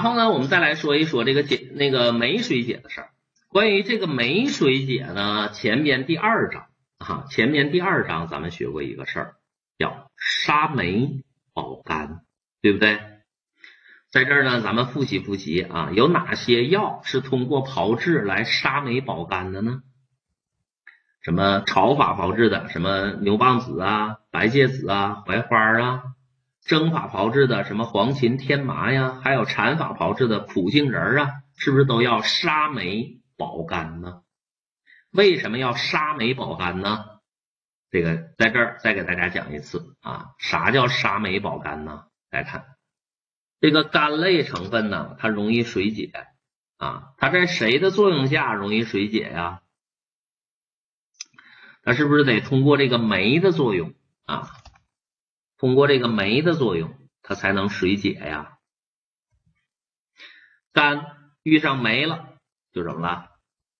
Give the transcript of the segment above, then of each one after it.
然后呢，我们再来说一说这个解那个酶水解的事儿。关于这个酶水解呢，前边第二章啊，前边第二章咱们学过一个事儿，叫杀酶保肝，对不对？在这儿呢，咱们复习复习啊，有哪些药是通过炮制来杀酶保肝的呢？什么炒法炮制的，什么牛蒡子啊、白芥子啊、槐花啊。蒸法炮制的什么黄芩、天麻呀，还有禅法炮制的苦杏仁啊，是不是都要杀酶保肝呢？为什么要杀酶保肝呢？这个在这儿再给大家讲一次啊，啥叫杀酶保肝呢？来看这个肝类成分呢，它容易水解啊，它在谁的作用下容易水解呀？它是不是得通过这个酶的作用啊？通过这个酶的作用，它才能水解呀。肝遇上酶了，就怎么了？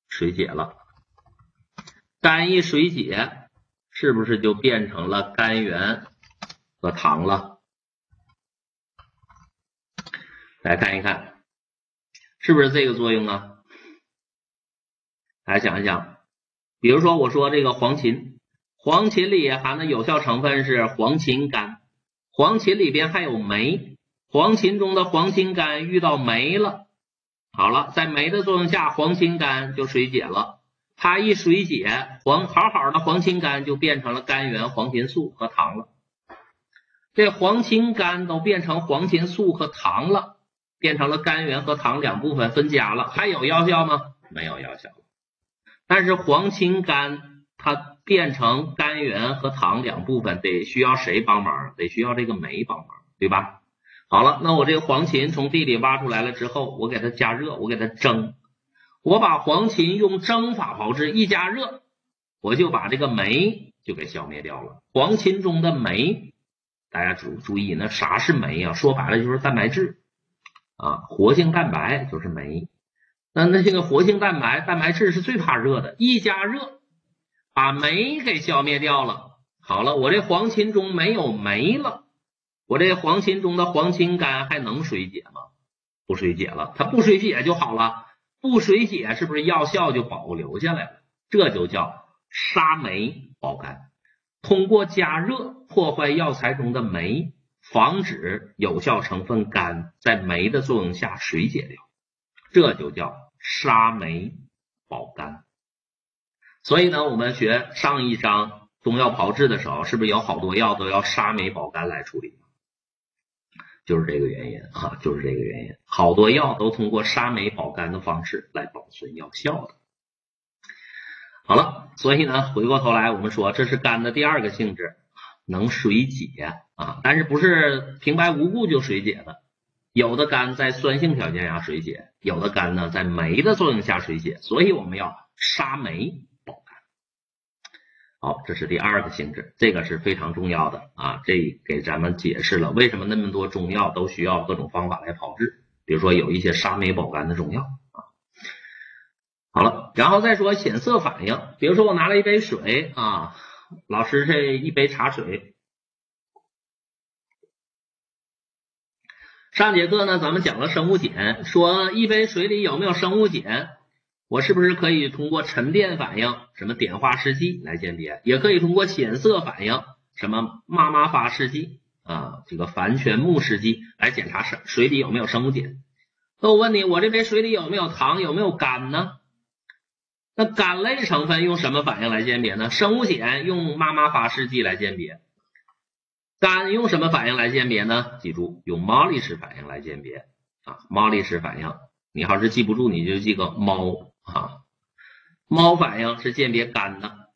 水解了。肝一水解，是不是就变成了甘源和糖了？来看一看，是不是这个作用啊？来想一想，比如说我说这个黄芩。黄芩里含的有效成分是黄芩苷，黄芩里边还有酶，黄芩中的黄芩苷遇到酶了，好了，在酶的作用下，黄芩苷就水解了，它一水解，黄好好的黄芩苷就变成了甘源黄芩素和糖了，这黄芩苷都变成黄芩素和糖了，变成了甘源和糖两部分分家了，还有药效吗？没有药效了，但是黄芩苷它。变成甘源和糖两部分，得需要谁帮忙？得需要这个酶帮忙，对吧？好了，那我这个黄芩从地里挖出来了之后，我给它加热，我给它蒸，我把黄芩用蒸法炮制，一加热，我就把这个酶就给消灭掉了。黄芩中的酶，大家注注意，那啥是酶啊？说白了就是蛋白质啊，活性蛋白就是酶。那那这个活性蛋白、蛋白质是最怕热的，一加热。把酶给消灭掉了，好了，我这黄芩中没有酶了，我这黄芩中的黄芩苷还能水解吗？不水解了，它不水解就好了，不水解是不是药效就保留下来了？这就叫杀酶保肝，通过加热破坏药材中的酶，防止有效成分肝在酶的作用下水解掉，这就叫杀酶保肝。所以呢，我们学上一章中药炮制的时候，是不是有好多药都要杀酶保肝来处理？就是这个原因啊，就是这个原因，好多药都通过杀酶保肝的方式来保存药效的。好了，所以呢，回过头来我们说，这是肝的第二个性质，能水解啊，但是不是平白无故就水解的？有的肝在酸性条件下水解，有的肝呢在酶的作用下水解，所以我们要杀酶。好，这是第二个性质，这个是非常重要的啊！这给咱们解释了为什么那么多中药都需要各种方法来炮制，比如说有一些杀酶保肝的中药啊。好了，然后再说显色反应，比如说我拿了一杯水啊，老师这一杯茶水，上节课呢咱们讲了生物碱，说一杯水里有没有生物碱？我是不是可以通过沉淀反应，什么碘化试剂来鉴别？也可以通过显色反应，什么妈妈发试剂啊，这个钒醛木试剂来检查水水里有没有生物碱。那我问你，我这杯水里有没有糖？有没有苷呢？那苷类成分用什么反应来鉴别呢？生物碱用妈妈发试剂来鉴别，苷用什么反应来鉴别呢？记住，用毛利式反应来鉴别啊，毛利式反应。你要是记不住，你就记个猫。啊，猫反应是鉴别肝的。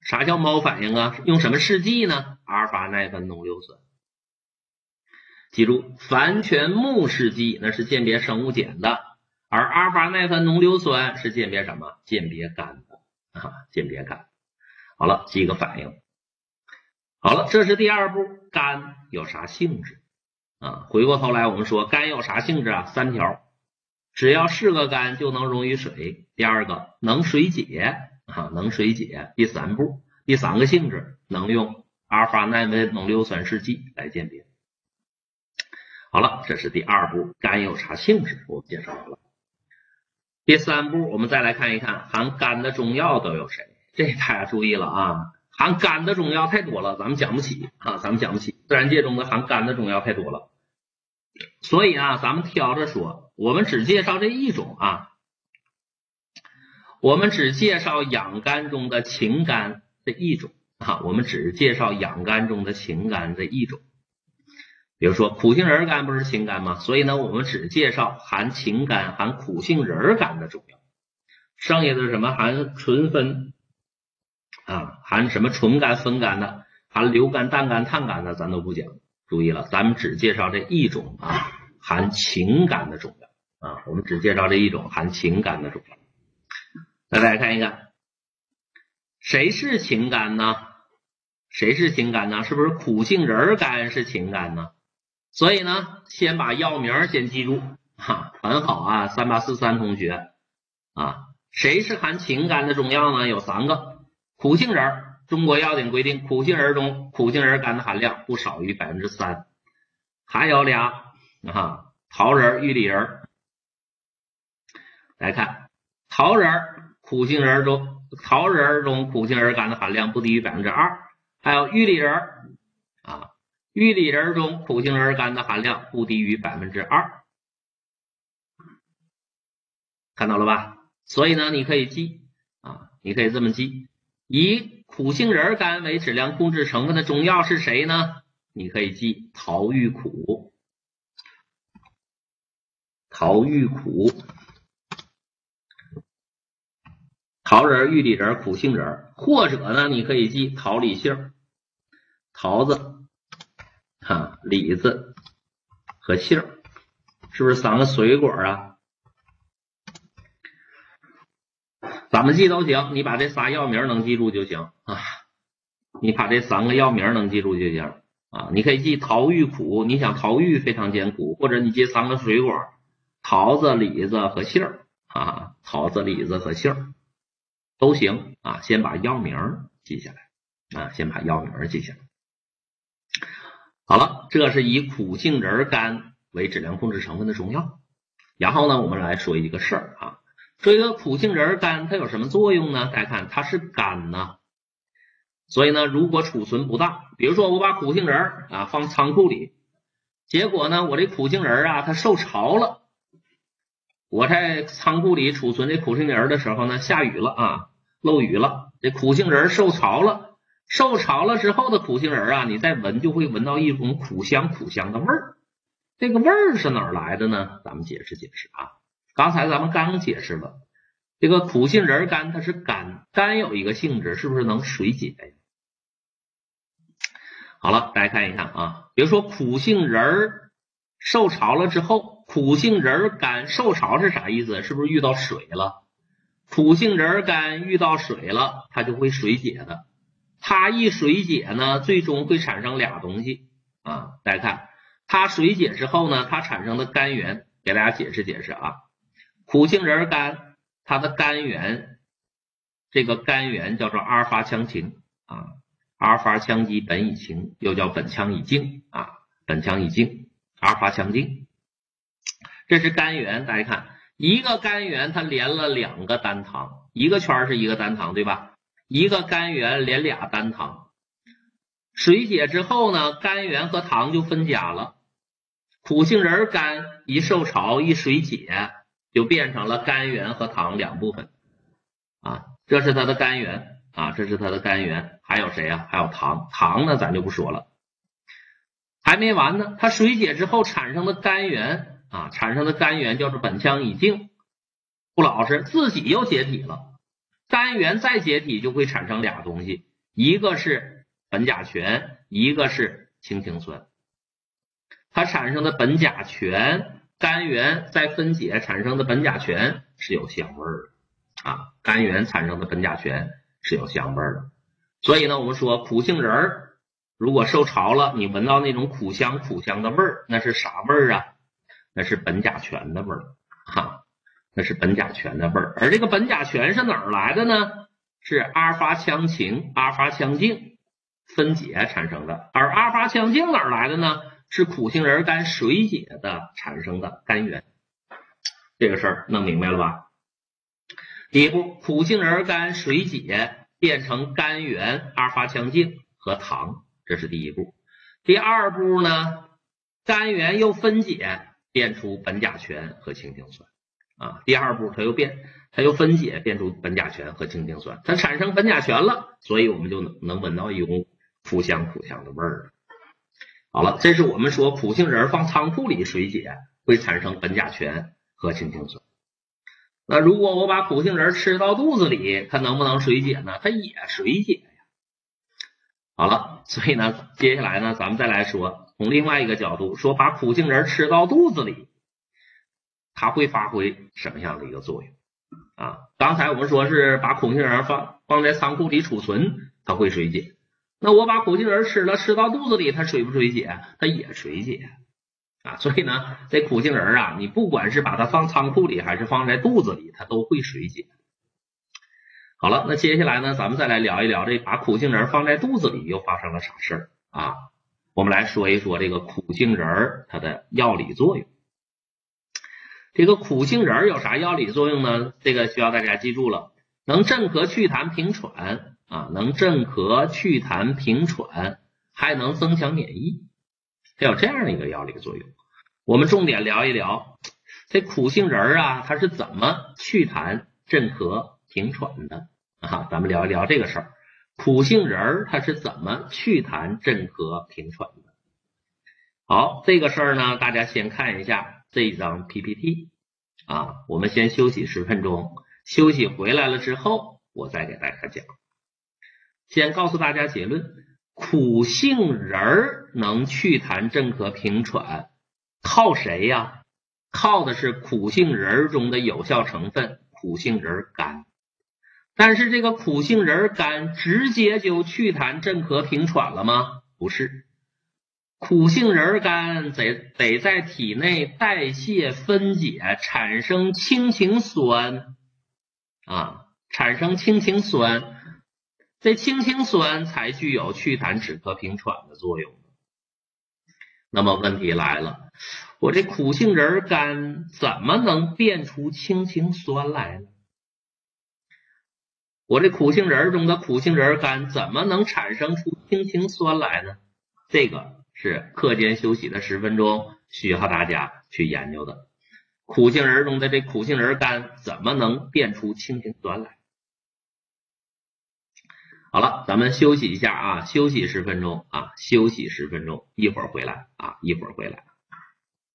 啥叫猫反应啊？用什么试剂呢？阿尔法萘酚浓硫酸。记住，钒醛木试剂那是鉴别生物碱的，而阿尔法萘酚浓硫酸是鉴别什么？鉴别肝的啊，鉴别肝。好了，记个反应。好了，这是第二步，肝有啥性质啊？回过头来，我们说肝有啥性质啊？三条。只要是个肝就能溶于水。第二个能水解啊，能水解。第三步，第三个性质能用阿尔法萘酚浓硫酸试剂来鉴别。好了，这是第二步，肝有啥性质，我们介绍完了。第三步，我们再来看一看含肝的中药都有谁？这大家注意了啊，含肝的中药太多了，咱们讲不起啊，咱们讲不起。自然界中的含肝的中药太多了，所以啊，咱们挑着说，我们只介绍这一种啊，我们只介绍养肝中的情肝这一种啊，我们只介绍养肝中的情肝这一种。比如说苦杏仁干不是情肝吗？所以呢，我们只介绍含情肝、含苦杏仁干的中药，剩下的什么含醇酚啊，含什么醇肝、酚肝的，含硫苷、氮苷、碳苷的，咱都不讲。注意了，咱们只介绍这一种啊，含情肝的中药啊，我们只介绍这一种含情感的中药。来，大家看一看，谁是情感呢？谁是情感呢？是不是苦杏仁干是情感呢？所以呢，先把药名先记住，哈，很好啊。三八四三同学啊，谁是含情感的中药呢？有三个，苦杏仁。中国药典规定，苦杏仁中苦杏仁苷的含量不少于百分之三。还有俩啊，桃仁、玉里仁。来看桃仁，苦杏仁中桃仁中苦杏仁苷的含量不低于百分之二。还有玉里仁啊。玉里仁中苦杏仁苷的含量不低于百分之二，看到了吧？所以呢，你可以记啊，你可以这么记：以苦杏仁苷为质量控制成分的中药是谁呢？你可以记桃玉苦，桃玉苦，桃仁、玉里仁、苦杏仁，或者呢，你可以记桃李杏，桃子。啊，李子和杏儿，是不是三个水果啊？怎么记都行，你把这仨药名能记住就行啊。你把这三个药名能记住就行啊。你可以记桃玉苦，你想桃玉非常艰苦，或者你记三个水果，桃子、李子和杏儿啊，桃子、李子和杏儿都行啊。先把药名记下来啊，先把药名记下来。好了，这是以苦杏仁苷为质量控制成分的中药。然后呢，我们来说一个事儿啊，说一个苦杏仁苷它有什么作用呢？大家看，它是苷呐，所以呢，如果储存不当，比如说我把苦杏仁啊放仓库里，结果呢，我这苦杏仁啊它受潮了，我在仓库里储存这苦杏仁的时候呢，下雨了啊，漏雨了，这苦杏仁受潮了。受潮了之后的苦杏仁啊，你再闻就会闻到一种苦香苦香的味儿。这个味儿是哪儿来的呢？咱们解释解释啊。刚才咱们刚解释了，这个苦杏仁干它是干，干有一个性质，是不是能水解？好了，大家看一看啊，比如说苦杏仁受潮了之后，苦杏仁干受潮是啥意思？是不是遇到水了？苦杏仁干遇到水了，它就会水解的。它一水解呢，最终会产生俩东西啊。大家看，它水解之后呢，它产生的甘源，给大家解释解释啊。苦杏仁苷，它的甘源，这个甘源叫做阿尔法羟嗪啊，阿尔法羟基苯乙腈，又叫苯羟乙腈啊，苯羟乙腈，阿尔法羟基，这是甘源。大家看，一个甘源它连了两个单糖，一个圈是一个单糖，对吧？一个甘源连俩单糖，水解之后呢，甘源和糖就分家了。苦杏仁苷一受潮一水解，就变成了甘源和糖两部分。啊，这是它的甘源啊，这是它的甘源。还有谁呀？还有糖，糖呢咱就不说了。还没完呢，它水解之后产生的甘源啊，产生的甘源叫做苯羟乙腈，不老实，自己又解体了。甘源再解体就会产生俩东西，一个是苯甲醛，一个是氢氰酸。它产生的苯甲醛，甘源再分解产生的苯甲醛是有香味儿的啊。甘源产生的苯甲醛是有香味儿的，所以呢，我们说苦杏仁儿如果受潮了，你闻到那种苦香苦香的味儿，那是啥味儿啊？那是苯甲醛的味儿哈。那是苯甲醛的味儿，而这个苯甲醛是哪儿来的呢？是阿尔法羟嗪、阿尔法羟嗪分解产生的。而阿尔法羟嗪哪儿来的呢？是苦杏仁苷水解的产生的甘源。这个事儿弄明白了吧？第一步，苦杏仁苷水解变成甘源阿尔法羟净和糖，这是第一步。第二步呢，甘源又分解变出苯甲醛和氢氰酸啊。第二步它又变，它又分解变出苯甲醛和氢氰酸，它产生苯甲醛了，所以我们就能能闻到一股苦香苦香的味儿了。好了，这是我们说苦杏仁放仓库里水解会产生苯甲醛和氢氰酸。那如果我把苦杏仁吃到肚子里，它能不能水解呢？它也水解。好了，所以呢，接下来呢，咱们再来说，从另外一个角度说，把苦杏仁吃到肚子里，它会发挥什么样的一个作用啊？刚才我们说是把苦杏仁放放在仓库里储存，它会水解。那我把苦杏仁吃了，吃到肚子里，它水不水解？它也水解啊。所以呢，这苦杏仁啊，你不管是把它放仓库里，还是放在肚子里，它都会水解。好了，那接下来呢，咱们再来聊一聊这把苦杏仁放在肚子里又发生了啥事儿啊？我们来说一说这个苦杏仁它的药理作用。这个苦杏仁有啥药理作用呢？这个需要大家记住了，能镇咳祛痰平喘啊，能镇咳祛痰平喘，还能增强免疫，它有这样的一个药理作用。我们重点聊一聊这苦杏仁啊，它是怎么祛痰镇咳。平喘的啊，咱们聊一聊这个事儿。苦杏仁儿它是怎么祛痰镇咳平喘的？好，这个事儿呢，大家先看一下这一张 PPT 啊。我们先休息十分钟，休息回来了之后，我再给大家讲。先告诉大家结论：苦杏仁儿能祛痰镇咳平喘，靠谁呀？靠的是苦杏仁儿中的有效成分苦杏仁苷。但是这个苦杏仁苷直接就祛痰镇咳平喘了吗？不是，苦杏仁苷得得在体内代谢分解，产生氢氰酸啊，产生氢氰酸，这氢氰酸才具有祛痰止咳平喘的作用。那么问题来了，我这苦杏仁苷怎么能变出氢氰酸来呢？我这苦杏仁中的苦杏仁苷怎么能产生出氢氰酸来呢？这个是课间休息的十分钟需要大家去研究的。苦杏仁中的这苦杏仁苷怎么能变出氢氰酸来？好了，咱们休息一下啊，休息十分钟啊，休息十分钟，一会儿回来啊，一会儿回来。